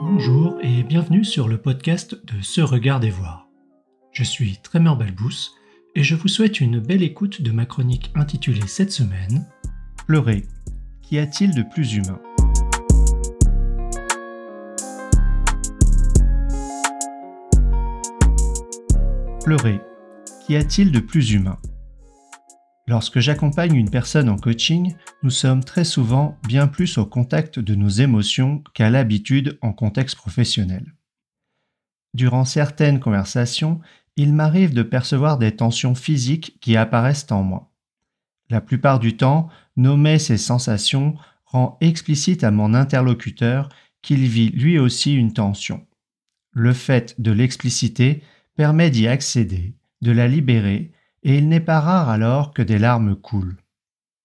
Bonjour et bienvenue sur le podcast de Se Regarder Voir. Je suis Trémor Balbous et je vous souhaite une belle écoute de ma chronique intitulée cette semaine Pleurer. Qu'y a-t-il de plus humain? Pleurer. Qu'y a-t-il de plus humain? Lorsque j'accompagne une personne en coaching, nous sommes très souvent bien plus au contact de nos émotions qu'à l'habitude en contexte professionnel. Durant certaines conversations, il m'arrive de percevoir des tensions physiques qui apparaissent en moi. La plupart du temps, nommer ces sensations rend explicite à mon interlocuteur qu'il vit lui aussi une tension. Le fait de l'expliciter permet d'y accéder, de la libérer et il n'est pas rare alors que des larmes coulent.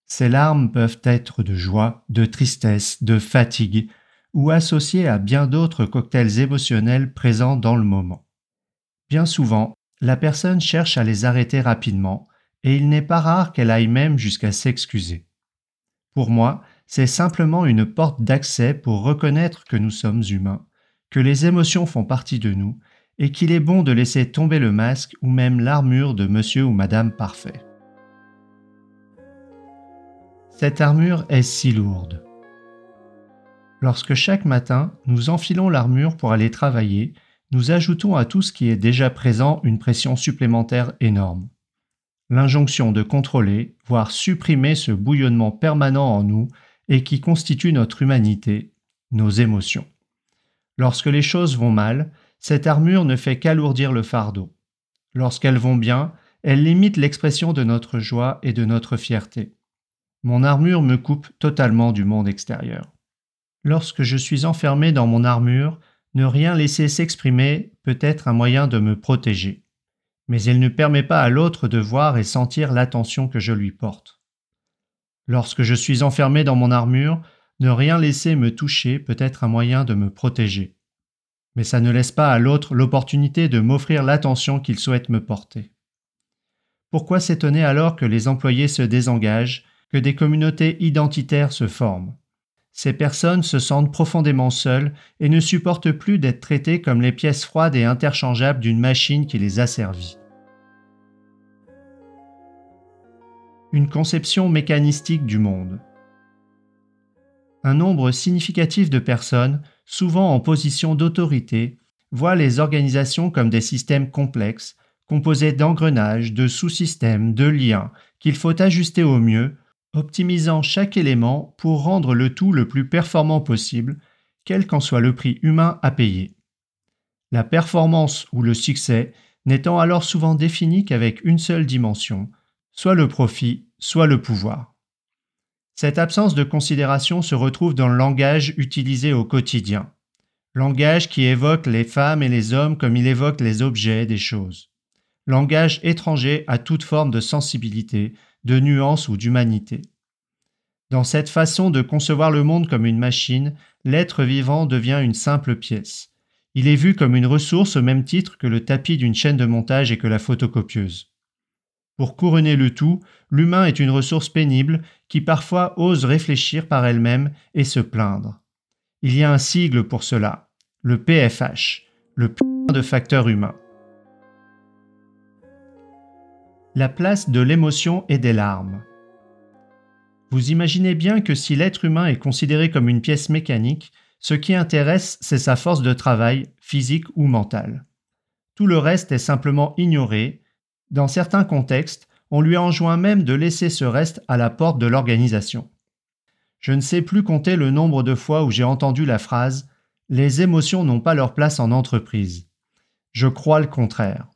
Ces larmes peuvent être de joie, de tristesse, de fatigue, ou associées à bien d'autres cocktails émotionnels présents dans le moment. Bien souvent, la personne cherche à les arrêter rapidement, et il n'est pas rare qu'elle aille même jusqu'à s'excuser. Pour moi, c'est simplement une porte d'accès pour reconnaître que nous sommes humains, que les émotions font partie de nous et qu'il est bon de laisser tomber le masque ou même l'armure de monsieur ou madame parfait. Cette armure est si lourde. Lorsque chaque matin nous enfilons l'armure pour aller travailler, nous ajoutons à tout ce qui est déjà présent une pression supplémentaire énorme. L'injonction de contrôler, voire supprimer ce bouillonnement permanent en nous et qui constitue notre humanité, nos émotions. Lorsque les choses vont mal, cette armure ne fait qu'alourdir le fardeau. Lorsqu'elles vont bien, elle limite l'expression de notre joie et de notre fierté. Mon armure me coupe totalement du monde extérieur. Lorsque je suis enfermé dans mon armure, ne rien laisser s'exprimer peut être un moyen de me protéger. Mais elle ne permet pas à l'autre de voir et sentir l'attention que je lui porte. Lorsque je suis enfermé dans mon armure, ne rien laisser me toucher peut être un moyen de me protéger mais ça ne laisse pas à l'autre l'opportunité de m'offrir l'attention qu'il souhaite me porter. Pourquoi s'étonner alors que les employés se désengagent, que des communautés identitaires se forment? Ces personnes se sentent profondément seules et ne supportent plus d'être traitées comme les pièces froides et interchangeables d'une machine qui les a servies. Une conception mécanistique du monde. Un nombre significatif de personnes souvent en position d'autorité, voient les organisations comme des systèmes complexes, composés d'engrenages, de sous-systèmes, de liens, qu'il faut ajuster au mieux, optimisant chaque élément pour rendre le tout le plus performant possible, quel qu'en soit le prix humain à payer. La performance ou le succès n'étant alors souvent défini qu'avec une seule dimension, soit le profit, soit le pouvoir. Cette absence de considération se retrouve dans le langage utilisé au quotidien. Langage qui évoque les femmes et les hommes comme il évoque les objets des choses. Langage étranger à toute forme de sensibilité, de nuance ou d'humanité. Dans cette façon de concevoir le monde comme une machine, l'être vivant devient une simple pièce. Il est vu comme une ressource au même titre que le tapis d'une chaîne de montage et que la photocopieuse. Pour couronner le tout, l'humain est une ressource pénible qui parfois ose réfléchir par elle-même et se plaindre. Il y a un sigle pour cela, le PFH, le putain de facteur humain. La place de l'émotion et des larmes. Vous imaginez bien que si l'être humain est considéré comme une pièce mécanique, ce qui intéresse, c'est sa force de travail, physique ou mentale. Tout le reste est simplement ignoré, dans certains contextes, on lui enjoint même de laisser ce reste à la porte de l'organisation. Je ne sais plus compter le nombre de fois où j'ai entendu la phrase Les émotions n'ont pas leur place en entreprise. Je crois le contraire.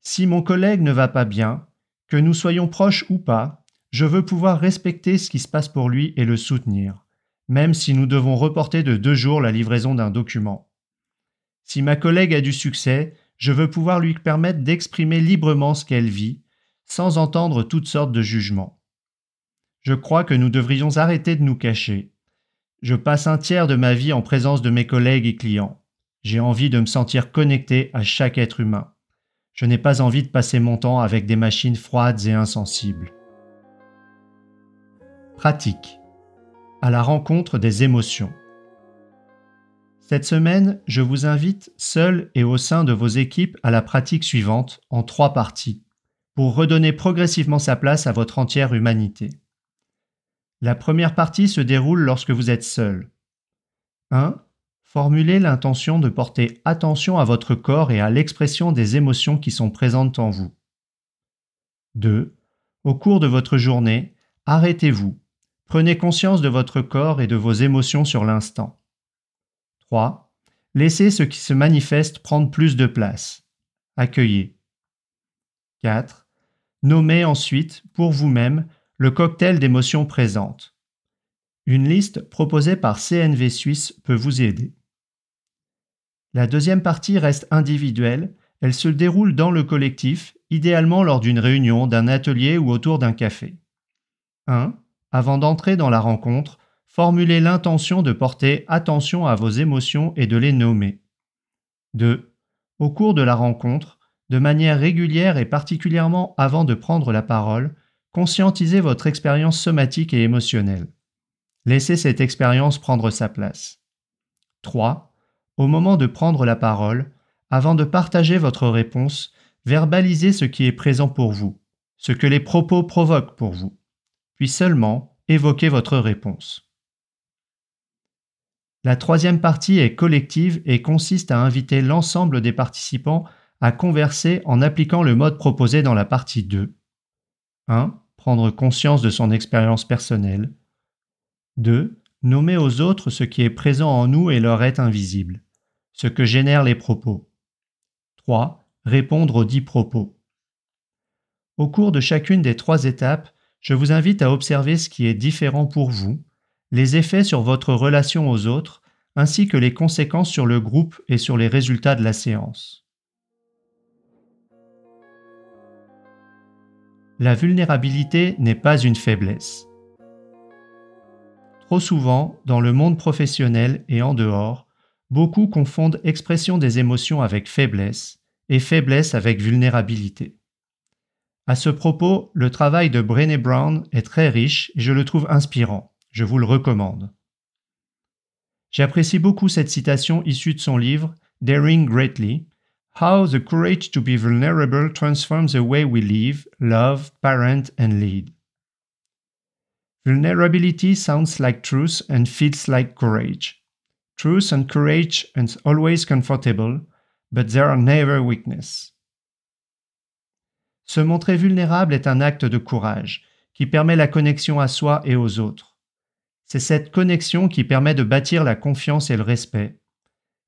Si mon collègue ne va pas bien, que nous soyons proches ou pas, je veux pouvoir respecter ce qui se passe pour lui et le soutenir, même si nous devons reporter de deux jours la livraison d'un document. Si ma collègue a du succès, je veux pouvoir lui permettre d'exprimer librement ce qu'elle vit, sans entendre toutes sortes de jugements. Je crois que nous devrions arrêter de nous cacher. Je passe un tiers de ma vie en présence de mes collègues et clients. J'ai envie de me sentir connecté à chaque être humain. Je n'ai pas envie de passer mon temps avec des machines froides et insensibles. Pratique. À la rencontre des émotions. Cette semaine, je vous invite, seul et au sein de vos équipes, à la pratique suivante, en trois parties, pour redonner progressivement sa place à votre entière humanité. La première partie se déroule lorsque vous êtes seul. 1. Formulez l'intention de porter attention à votre corps et à l'expression des émotions qui sont présentes en vous. 2. Au cours de votre journée, arrêtez-vous. Prenez conscience de votre corps et de vos émotions sur l'instant. 3. Laissez ce qui se manifeste prendre plus de place. Accueillez. 4. Nommez ensuite, pour vous-même, le cocktail d'émotions présentes. Une liste proposée par CNV Suisse peut vous aider. La deuxième partie reste individuelle, elle se déroule dans le collectif, idéalement lors d'une réunion, d'un atelier ou autour d'un café. 1. Avant d'entrer dans la rencontre, formulez l'intention de porter attention à vos émotions et de les nommer. 2. Au cours de la rencontre, de manière régulière et particulièrement avant de prendre la parole, conscientisez votre expérience somatique et émotionnelle. Laissez cette expérience prendre sa place. 3. Au moment de prendre la parole, avant de partager votre réponse, verbalisez ce qui est présent pour vous, ce que les propos provoquent pour vous, puis seulement évoquez votre réponse. La troisième partie est collective et consiste à inviter l'ensemble des participants à converser en appliquant le mode proposé dans la partie 2. 1. Prendre conscience de son expérience personnelle. 2. Nommer aux autres ce qui est présent en nous et leur est invisible, ce que génèrent les propos. 3. Répondre aux dix propos. Au cours de chacune des trois étapes, je vous invite à observer ce qui est différent pour vous les effets sur votre relation aux autres, ainsi que les conséquences sur le groupe et sur les résultats de la séance. La vulnérabilité n'est pas une faiblesse. Trop souvent, dans le monde professionnel et en dehors, beaucoup confondent expression des émotions avec faiblesse et faiblesse avec vulnérabilité. À ce propos, le travail de Brené Brown est très riche et je le trouve inspirant. Je vous le recommande. J'apprécie beaucoup cette citation issue de son livre Daring Greatly, How the Courage to be Vulnerable Transforms the Way We Live, Love, Parent and Lead. Vulnerability sounds like truth and feels like courage. Truth and courage are always comfortable, but they are never weakness. Se montrer vulnérable est un acte de courage qui permet la connexion à soi et aux autres. C'est cette connexion qui permet de bâtir la confiance et le respect.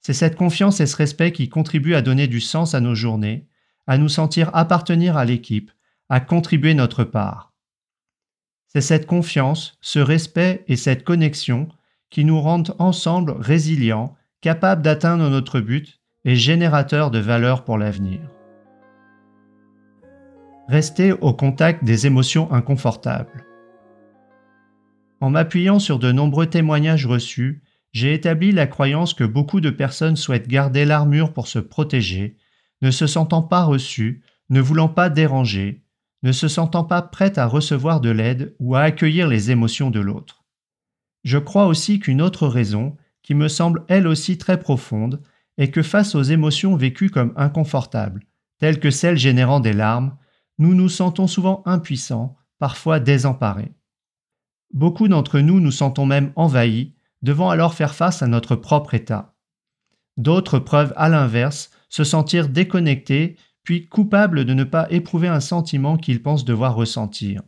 C'est cette confiance et ce respect qui contribuent à donner du sens à nos journées, à nous sentir appartenir à l'équipe, à contribuer notre part. C'est cette confiance, ce respect et cette connexion qui nous rendent ensemble résilients, capables d'atteindre notre but et générateurs de valeur pour l'avenir. Restez au contact des émotions inconfortables. En m'appuyant sur de nombreux témoignages reçus, j'ai établi la croyance que beaucoup de personnes souhaitent garder l'armure pour se protéger, ne se sentant pas reçues, ne voulant pas déranger, ne se sentant pas prêtes à recevoir de l'aide ou à accueillir les émotions de l'autre. Je crois aussi qu'une autre raison, qui me semble elle aussi très profonde, est que face aux émotions vécues comme inconfortables, telles que celles générant des larmes, nous nous sentons souvent impuissants, parfois désemparés. Beaucoup d'entre nous nous sentons même envahis, devant alors faire face à notre propre état. D'autres peuvent, à l'inverse, se sentir déconnectés, puis coupables de ne pas éprouver un sentiment qu'ils pensent devoir ressentir.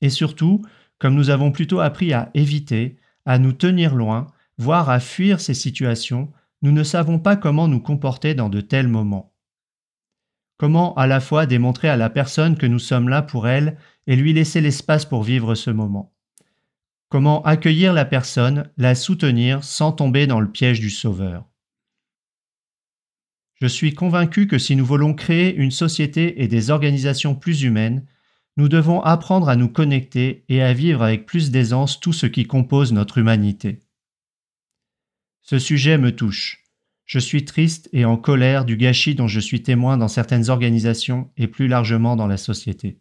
Et surtout, comme nous avons plutôt appris à éviter, à nous tenir loin, voire à fuir ces situations, nous ne savons pas comment nous comporter dans de tels moments. Comment à la fois démontrer à la personne que nous sommes là pour elle et lui laisser l'espace pour vivre ce moment Comment accueillir la personne, la soutenir sans tomber dans le piège du sauveur Je suis convaincu que si nous voulons créer une société et des organisations plus humaines, nous devons apprendre à nous connecter et à vivre avec plus d'aisance tout ce qui compose notre humanité. Ce sujet me touche. Je suis triste et en colère du gâchis dont je suis témoin dans certaines organisations et plus largement dans la société.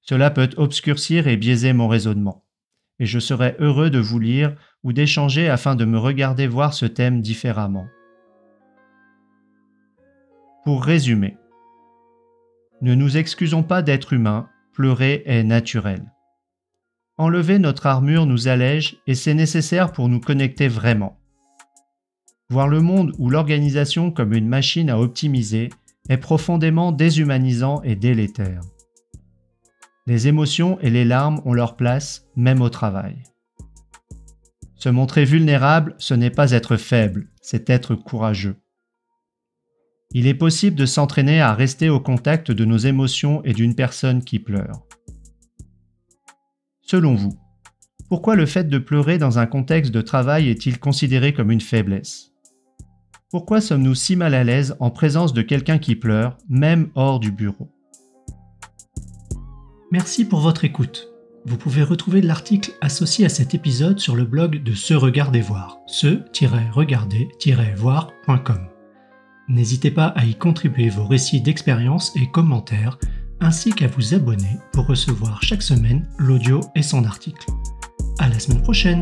Cela peut obscurcir et biaiser mon raisonnement et je serai heureux de vous lire ou d'échanger afin de me regarder voir ce thème différemment. Pour résumer, ne nous excusons pas d'être humains, pleurer est naturel. Enlever notre armure nous allège et c'est nécessaire pour nous connecter vraiment. Voir le monde ou l'organisation comme une machine à optimiser est profondément déshumanisant et délétère. Les émotions et les larmes ont leur place, même au travail. Se montrer vulnérable, ce n'est pas être faible, c'est être courageux. Il est possible de s'entraîner à rester au contact de nos émotions et d'une personne qui pleure. Selon vous, pourquoi le fait de pleurer dans un contexte de travail est-il considéré comme une faiblesse? Pourquoi sommes-nous si mal à l'aise en présence de quelqu'un qui pleure, même hors du bureau? Merci pour votre écoute. Vous pouvez retrouver l'article associé à cet épisode sur le blog de Se Regarder Voir, se-regarder-voir.com. N'hésitez pas à y contribuer vos récits d'expérience et commentaires, ainsi qu'à vous abonner pour recevoir chaque semaine l'audio et son article. À la semaine prochaine!